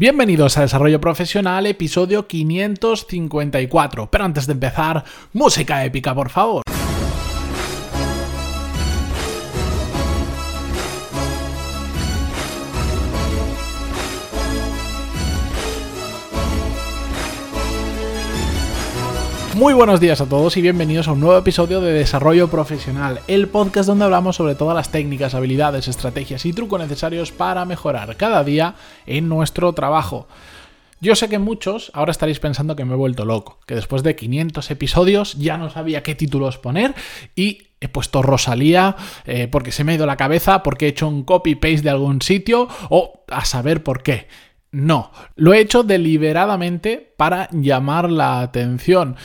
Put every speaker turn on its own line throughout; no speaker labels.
Bienvenidos a Desarrollo Profesional, episodio 554. Pero antes de empezar, música épica, por favor. Muy buenos días a todos y bienvenidos a un nuevo episodio de Desarrollo Profesional, el podcast donde hablamos sobre todas las técnicas, habilidades, estrategias y trucos necesarios para mejorar cada día en nuestro trabajo. Yo sé que muchos ahora estaréis pensando que me he vuelto loco, que después de 500 episodios ya no sabía qué títulos poner y he puesto Rosalía eh, porque se me ha ido la cabeza, porque he hecho un copy-paste de algún sitio o a saber por qué. No, lo he hecho deliberadamente para llamar la atención.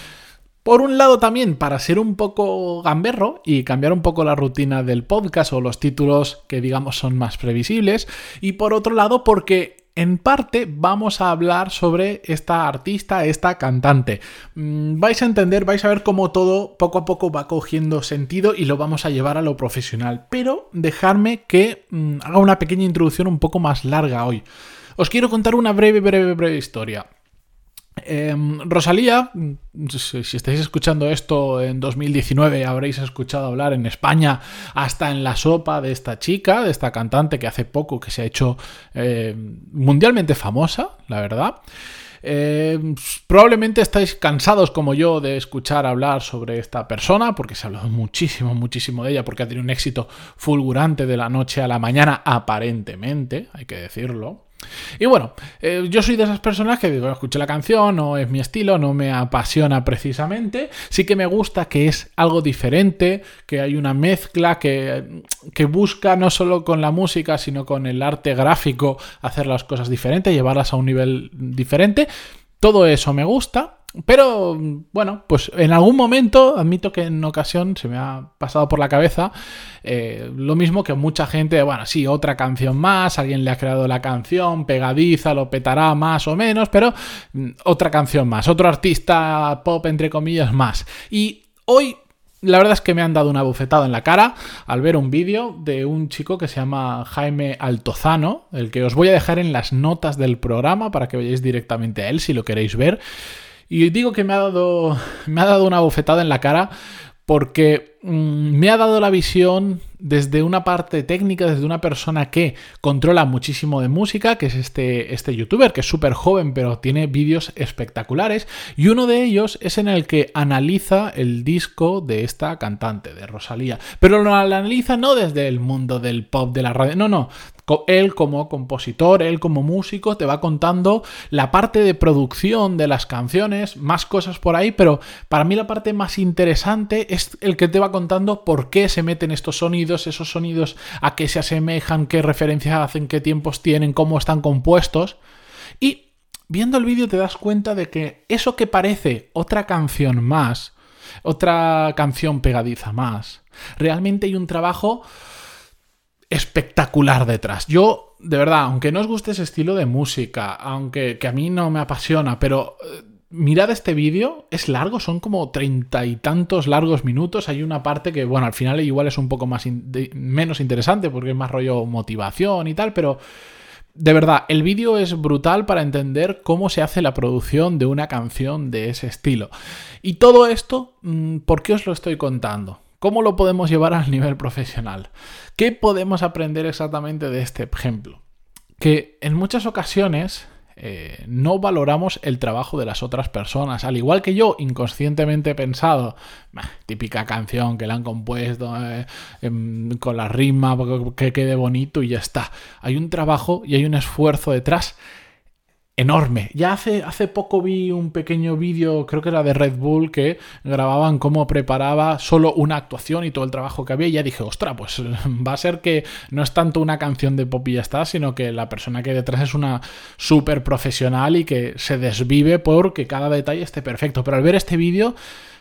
Por un lado también para ser un poco gamberro y cambiar un poco la rutina del podcast o los títulos que digamos son más previsibles. Y por otro lado porque en parte vamos a hablar sobre esta artista, esta cantante. Mm, vais a entender, vais a ver cómo todo poco a poco va cogiendo sentido y lo vamos a llevar a lo profesional. Pero dejadme que mm, haga una pequeña introducción un poco más larga hoy. Os quiero contar una breve, breve, breve historia. Em, Rosalía, si, estáis escuchando esto en 2019, habréis escuchado hablar en España hasta en la sopa de esta chica, de esta cantante que hace poco que se ha hecho em, mundialmente famosa, la verdad. Em, probablemente estáis cansados como yo de escuchar hablar sobre esta persona, porque se ha hablado muchísimo, muchísimo de ella, porque ha tenido un éxito fulgurante de la noche a la mañana, aparentemente, hay que decirlo. Y bueno, eh, yo soy de esas personas que digo, escuché la canción, no es mi estilo, no me apasiona precisamente. Sí que me gusta que es algo diferente, que hay una mezcla que, que busca no solo con la música, sino con el arte gráfico hacer las cosas diferentes, llevarlas a un nivel diferente. Todo eso me gusta. Pero bueno, pues en algún momento, admito que en ocasión se me ha pasado por la cabeza eh, lo mismo que mucha gente, bueno, sí, otra canción más, alguien le ha creado la canción, pegadiza, lo petará más o menos, pero mm, otra canción más, otro artista pop entre comillas más. Y hoy la verdad es que me han dado una bufetada en la cara al ver un vídeo de un chico que se llama Jaime Altozano, el que os voy a dejar en las notas del programa para que vayáis directamente a él si lo queréis ver. Y digo que me ha dado, me ha dado una bofetada en la cara porque me ha dado la visión desde una parte técnica, desde una persona que controla muchísimo de música, que es este, este youtuber, que es súper joven, pero tiene vídeos espectaculares, y uno de ellos es en el que analiza el disco de esta cantante, de Rosalía, pero lo analiza no desde el mundo del pop, de la radio, no, no, él como compositor, él como músico, te va contando la parte de producción de las canciones, más cosas por ahí, pero para mí la parte más interesante es el que te va contando por qué se meten estos sonidos, esos sonidos a qué se asemejan, qué referencias hacen, qué tiempos tienen, cómo están compuestos. Y viendo el vídeo te das cuenta de que eso que parece otra canción más, otra canción pegadiza más, realmente hay un trabajo espectacular detrás. Yo, de verdad, aunque no os guste ese estilo de música, aunque que a mí no me apasiona, pero eh, mirad este vídeo, es largo, son como treinta y tantos largos minutos. Hay una parte que, bueno, al final igual es un poco más menos interesante porque es más rollo motivación y tal, pero de verdad, el vídeo es brutal para entender cómo se hace la producción de una canción de ese estilo. Y todo esto, mm, ¿por qué os lo estoy contando? ¿Cómo lo podemos llevar al nivel profesional? ¿Qué podemos aprender exactamente de este ejemplo? Que en muchas ocasiones eh, no valoramos el trabajo de las otras personas. Al igual que yo inconscientemente he pensado, típica canción que la han compuesto eh, em, con la rima, que quede bonito y ya está. Hay un trabajo y hay un esfuerzo detrás enorme. Ya hace, hace poco vi un pequeño vídeo, creo que era de Red Bull, que grababan cómo preparaba solo una actuación y todo el trabajo que había. Y ya dije, ostra, pues va a ser que no es tanto una canción de pop y ya está, sino que la persona que hay detrás es una súper profesional y que se desvive porque cada detalle esté perfecto. Pero al ver este vídeo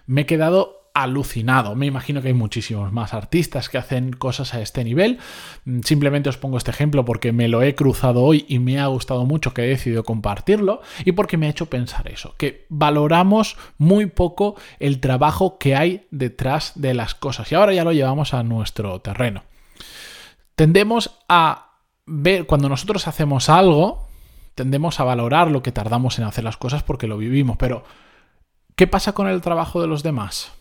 me he quedado alucinado. Me imagino que hay muchísimos más artistas que hacen cosas a este nivel. Mm, simplemente os pongo este ejemplo porque me lo he cruzado hoy y me ha gustado mucho que he decidido compartirlo y porque me ha hecho pensar eso, que valoramos muy poco el trabajo que hay detrás de las cosas. Y ahora ya lo llevamos a nuestro terreno. Tendemos a ver cuando nosotros hacemos algo, tendemos a valorar lo que tardamos en hacer las cosas porque lo vivimos, pero ¿qué pasa con el trabajo de los demás?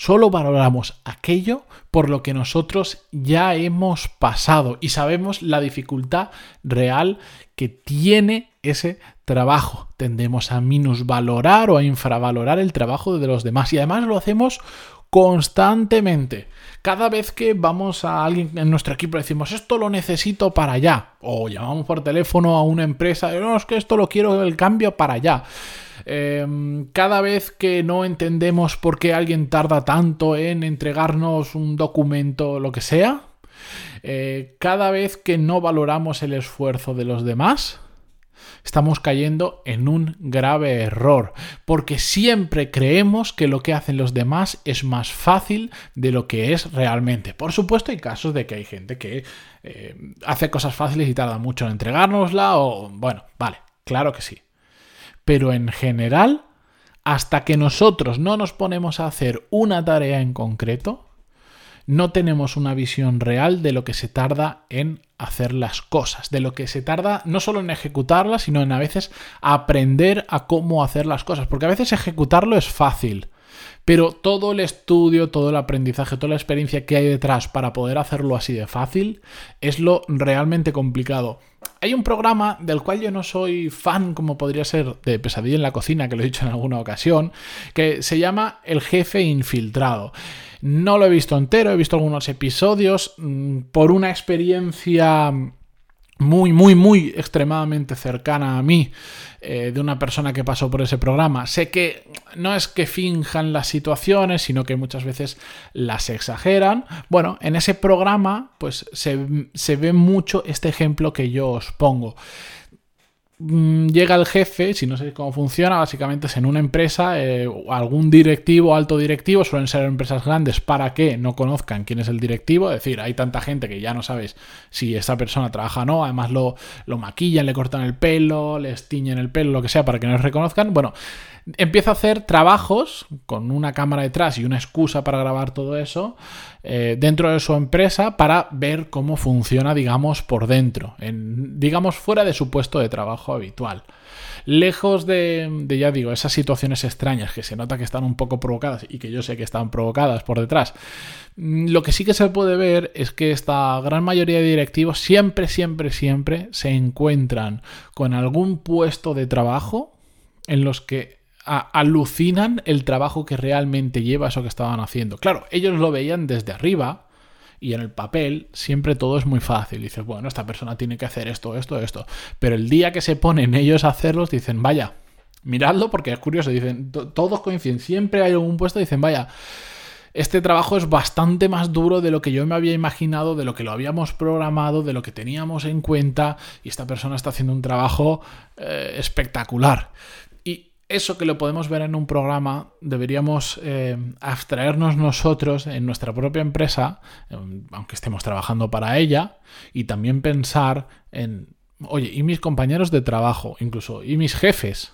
Solo valoramos aquello por lo que nosotros ya hemos pasado y sabemos la dificultad real que tiene ese trabajo. Tendemos a minusvalorar o a infravalorar el trabajo de los demás y además lo hacemos constantemente. Cada vez que vamos a alguien en nuestro equipo decimos esto lo necesito para allá, o llamamos por teléfono a una empresa, no, es que esto lo quiero el cambio para allá. Em, cada vez que no entendemos por qué alguien tarda tanto en entregarnos un documento, lo que sea, eh, cada vez que no valoramos el esfuerzo de los demás, estamos cayendo en un grave error, porque siempre creemos que lo que hacen los demás es más fácil de lo que es realmente. Por supuesto hay casos de que hay gente que eh, hace cosas fáciles y tarda mucho en entregárnosla o bueno, vale, claro que sí pero en general, hasta que nosotros no nos ponemos a hacer una tarea en concreto, no tenemos una visión real de lo que se tarda en hacer las cosas, de lo que se tarda no solo en ejecutarlas, sino en a veces aprender a cómo hacer las cosas, porque a veces ejecutarlo es fácil, pero todo el estudio, todo el aprendizaje, toda la experiencia que hay detrás para poder hacerlo así de fácil es lo realmente complicado. Hay un programa del cual yo no soy fan, como podría ser de Pesadilla en la Cocina, que lo he dicho en alguna ocasión, que se llama El Jefe Infiltrado. No lo he visto entero, he visto algunos episodios mm, por una experiencia muy, muy, muy extremadamente cercana a mí, eh, de una persona que pasó por ese programa. Sé que no es que finjan las situaciones, sino que muchas veces las exageran. Bueno, en ese programa, pues se, se ve mucho este ejemplo que yo os pongo. Mm, llega el jefe, si no sé cómo funciona, básicamente es en una empresa, eh, algún directivo, alto directivo, suelen ser empresas grandes para que no conozcan quién es el directivo, es decir, hay tanta gente que ya no sabes si esa persona trabaja o no, además lo, lo maquillan, le cortan el pelo, les tiñen el pelo, lo que sea, para que no les reconozcan. Bueno, empieza a hacer trabajos con una cámara detrás y una excusa para grabar todo eso eh, dentro de su empresa para ver cómo funciona, digamos, por dentro, en, digamos, fuera de su puesto de trabajo habitual. Lejos de, de, ya digo, esas situaciones extrañas que se nota que están un poco provocadas y que yo sé que están provocadas por detrás, mm, lo que sí que se puede ver es que esta gran mayoría de directivos siempre, siempre, siempre se encuentran con algún puesto de trabajo en los que alucinan el trabajo que realmente lleva eso que estaban haciendo. Claro, ellos lo veían desde arriba y en el papel siempre todo es muy fácil. Dices, bueno, esta persona tiene que hacer esto, esto, esto. Pero el día que se ponen ellos a hacerlos, dicen, vaya, miradlo porque es curioso. Dicen, todos coinciden, siempre hay algún puesto, dicen, vaya. Este trabajo es bastante más duro de lo que yo me había imaginado, de lo que lo habíamos programado, de lo que teníamos en cuenta, y esta persona está haciendo un trabajo eh, espectacular eso que lo podemos ver en un programa, deberíamos eh, abstraernos nosotros en nuestra propia empresa, em, aunque estemos trabajando para ella, y también pensar en, oye, ¿y mis compañeros de trabajo? Incluso, ¿y mis jefes?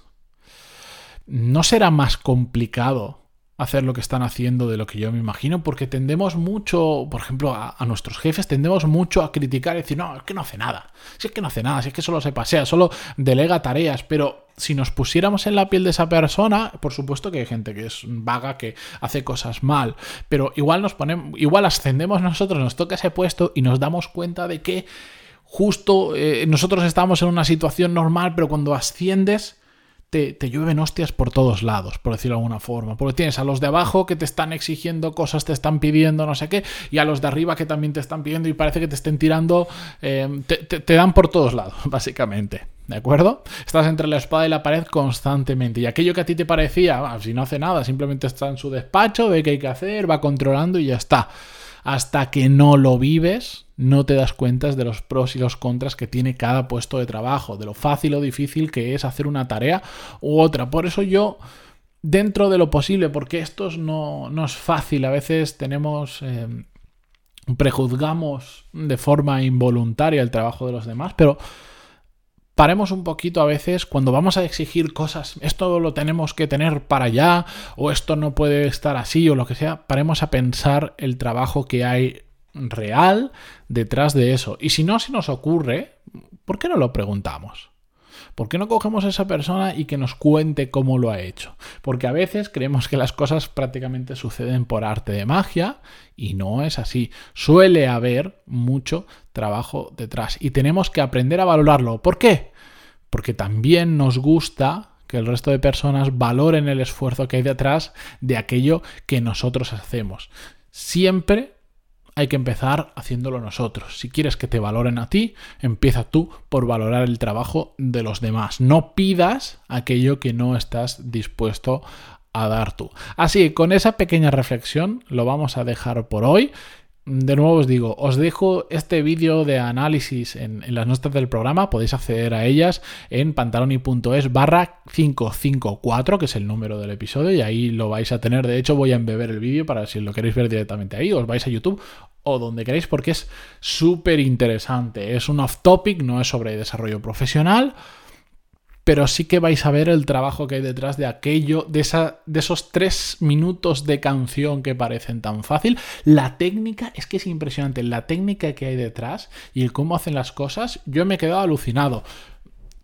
¿No será más complicado hacer lo que están haciendo de lo que yo me imagino, porque tendemos mucho, por ejemplo, a, nuestros jefes, tendemos mucho a criticar y decir, no, es que no hace nada, si es que no hace nada, si es que solo se pasea, solo delega tareas, pero si nos pusiéramos en la piel de esa persona, por supuesto que hay gente que es vaga, que hace cosas mal, pero igual nos ponemos, igual ascendemos nosotros, nos toca ese puesto y nos damos cuenta de que justo eh, nosotros estamos en una situación normal, pero cuando asciendes, te, llueven hostias por todos lados, por decirlo de alguna forma. Porque tienes a los de abajo que te están exigiendo cosas, te están pidiendo no sé qué, y a los de arriba que también te están pidiendo y parece que te estén tirando, eh, te, dan por todos lados, básicamente. ¿De acuerdo? Estás entre la espada y la pared constantemente. Y aquello que a ti te parecía, ah, si no hace nada, simplemente está en su despacho, ve qué hay que hacer, va controlando y ya está. Hasta que no lo vives, no te das cuenta de los pros y los contras que tiene cada puesto de trabajo, de lo fácil o difícil que es hacer una tarea u otra. Por eso yo, dentro de lo posible, porque esto no, no es fácil, a veces tenemos... Eh, prejuzgamos de forma involuntaria el trabajo de los demás, pero paremos un poquito a veces cuando vamos a exigir cosas, esto lo tenemos que tener para allá, o esto no puede estar así, o lo que sea, paremos a pensar el trabajo que hay real detrás de eso. Y si no se nos ocurre, ¿por qué no lo preguntamos? ¿Por qué no cogemos a esa persona y que nos cuente cómo lo ha hecho? Porque a veces creemos que las cosas prácticamente suceden por arte de magia y no es así. Suele haber mucho trabajo detrás y tenemos que aprender a valorarlo. ¿Por qué? Porque también nos gusta que el resto de personas valoren el esfuerzo que hay detrás de aquello que nosotros hacemos. Siempre hay que empezar haciéndolo nosotros. Si quieres que te valoren a ti, empieza tú por valorar el trabajo de los demás. No pidas aquello que no estás dispuesto a dar tú. Así, con esa pequeña reflexión lo vamos a dejar por hoy de nuevo os digo, os dejo este vídeo de análisis en, las notas del programa, podéis acceder a ellas en pantaloni.es barra 554, que es el número del episodio, y ahí lo vais a tener. De hecho, voy a embeber el vídeo para si lo queréis ver directamente ahí, os vais a YouTube o donde queráis porque es súper interesante. Es un off topic, no es sobre desarrollo profesional pero sí que vais a ver el trabajo que hay detrás de aquello, de, esa, de esos tres minutos de canción que parecen tan fácil. La técnica, es que es impresionante, la técnica que hay detrás y el cómo hacen las cosas, yo me he quedado alucinado.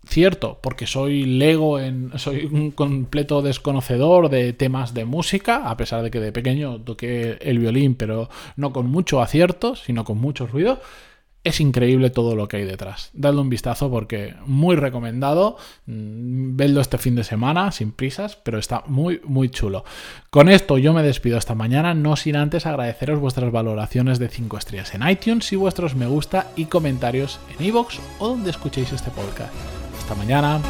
Cierto, porque soy lego en. soy un completo desconocedor de temas de música, a pesar de que de pequeño toqué el violín, pero no con mucho acierto, sino con mucho ruido es increíble todo lo que hay detrás. Dadle un vistazo porque muy recomendado. Mm, vedlo este fin de semana, sin prisas, pero está muy, muy chulo. Con esto yo me despido esta mañana, no sin antes agradeceros vuestras valoraciones de 5 estrellas en iTunes y vuestros me gusta y comentarios en iVoox o donde escuchéis este podcast. Hasta mañana.